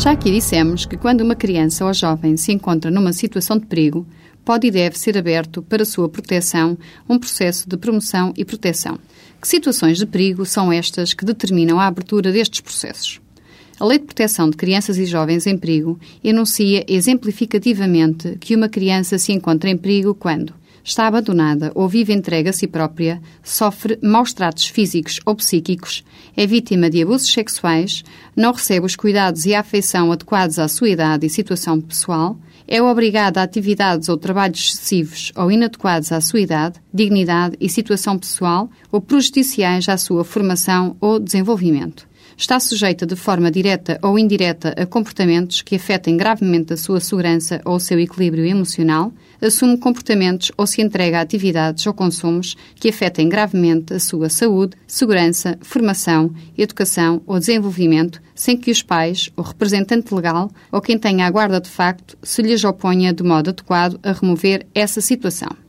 Já aqui dissemos que quando uma criança ou jovem se encontra numa situação de perigo, pode e deve ser aberto para sua proteção um processo de promoção e proteção. Que situações de perigo são estas que determinam a abertura destes processos? A Lei de Proteção de Crianças e Jovens em Perigo enuncia exemplificativamente que uma criança se encontra em perigo quando está abandonada ou vive entregue a si própria, sofre maus tratos físicos ou psíquicos, é vítima de abusos sexuais, não recebe os cuidados e a afeição adequados à sua idade e situação pessoal, é obrigada a atividades ou trabalhos excessivos ou inadequados à sua idade, dignidade e situação pessoal ou prejudiciais à sua formação ou desenvolvimento está sujeita de forma direta ou indireta a comportamentos que afetem gravemente a sua segurança ou o seu equilíbrio emocional, assume comportamentos ou se entrega a atividades ou consumos que afetem gravemente a sua saúde, segurança, formação, educação ou desenvolvimento, sem que os pais, o representante legal ou quem tenha a guarda de facto se lhes oponha de modo adequado a remover essa situação.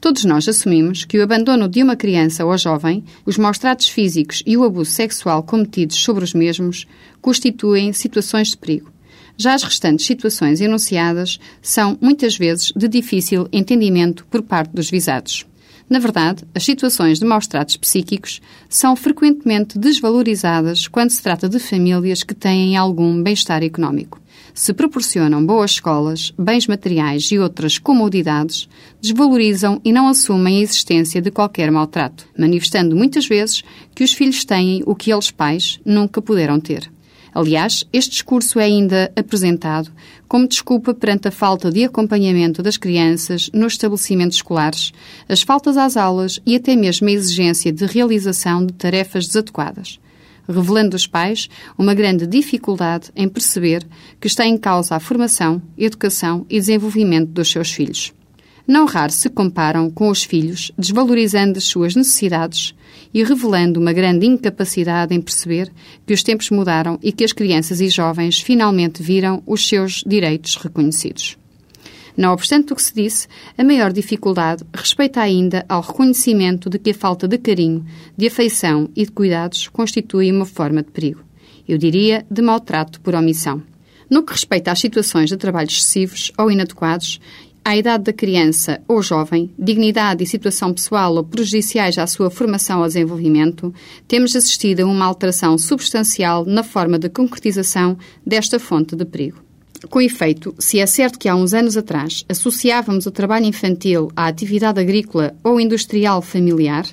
Todos nós assumimos que o abandono de uma criança ou jovem, os maus tratos físicos e o abuso sexual cometidos sobre os mesmos constituem situações de perigo. Já as restantes situações enunciadas são, muitas vezes, de difícil entendimento por parte dos visados. Na verdade, as situações de maus tratos psíquicos são frequentemente desvalorizadas quando se trata de famílias que têm algum bem-estar económico se proporcionam boas escolas, bens materiais e outras comodidades, desvalorizam e não assumem a existência de qualquer maltrato, manifestando muitas vezes que os filhos têm o que eles pais nunca puderam ter. Aliás, este discurso é ainda apresentado como desculpa perante a falta de acompanhamento das crianças nos estabelecimentos escolares, as faltas às aulas e até mesmo a exigência de realização de tarefas desadequadas revelando aos pais uma grande dificuldade em perceber que está em causa a formação, educação e desenvolvimento dos seus filhos. Não raro se comparam com os filhos, desvalorizando as suas necessidades e revelando uma grande incapacidade em perceber que os tempos mudaram e que as crianças e jovens finalmente viram os seus direitos reconhecidos. Não obstante o que se disse, a maior dificuldade respeita ainda ao reconhecimento de que a falta de carinho, de afeição e de cuidados constitui uma forma de perigo. Eu diria de maltrato por omissão. No que respeita às situações de trabalho excessivos ou inadequados, à idade da criança ou jovem, dignidade e situação pessoal ou prejudiciais à sua formação ou desenvolvimento, temos assistido a uma alteração substancial na forma de concretização desta fonte de perigo. Com efeito, se é certo que há uns anos atrás associávamos o trabalho infantil à atividade agrícola ou industrial familiar,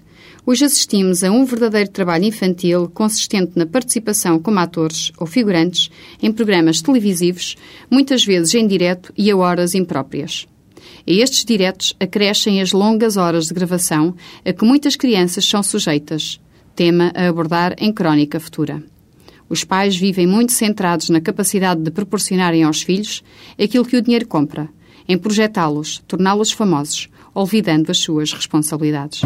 hoje assistimos a um verdadeiro trabalho infantil consistente na participação como atores ou figurantes em programas televisivos, muitas vezes em direto e a horas impróprias. A estes diretos acrescem as longas horas de gravação a que muitas crianças são sujeitas, tema a abordar em crónica futura. Os pais vivem muito centrados na capacidade de proporcionarem aos filhos aquilo que o dinheiro compra, em projetá-los, torná-los famosos, olvidando as suas responsabilidades.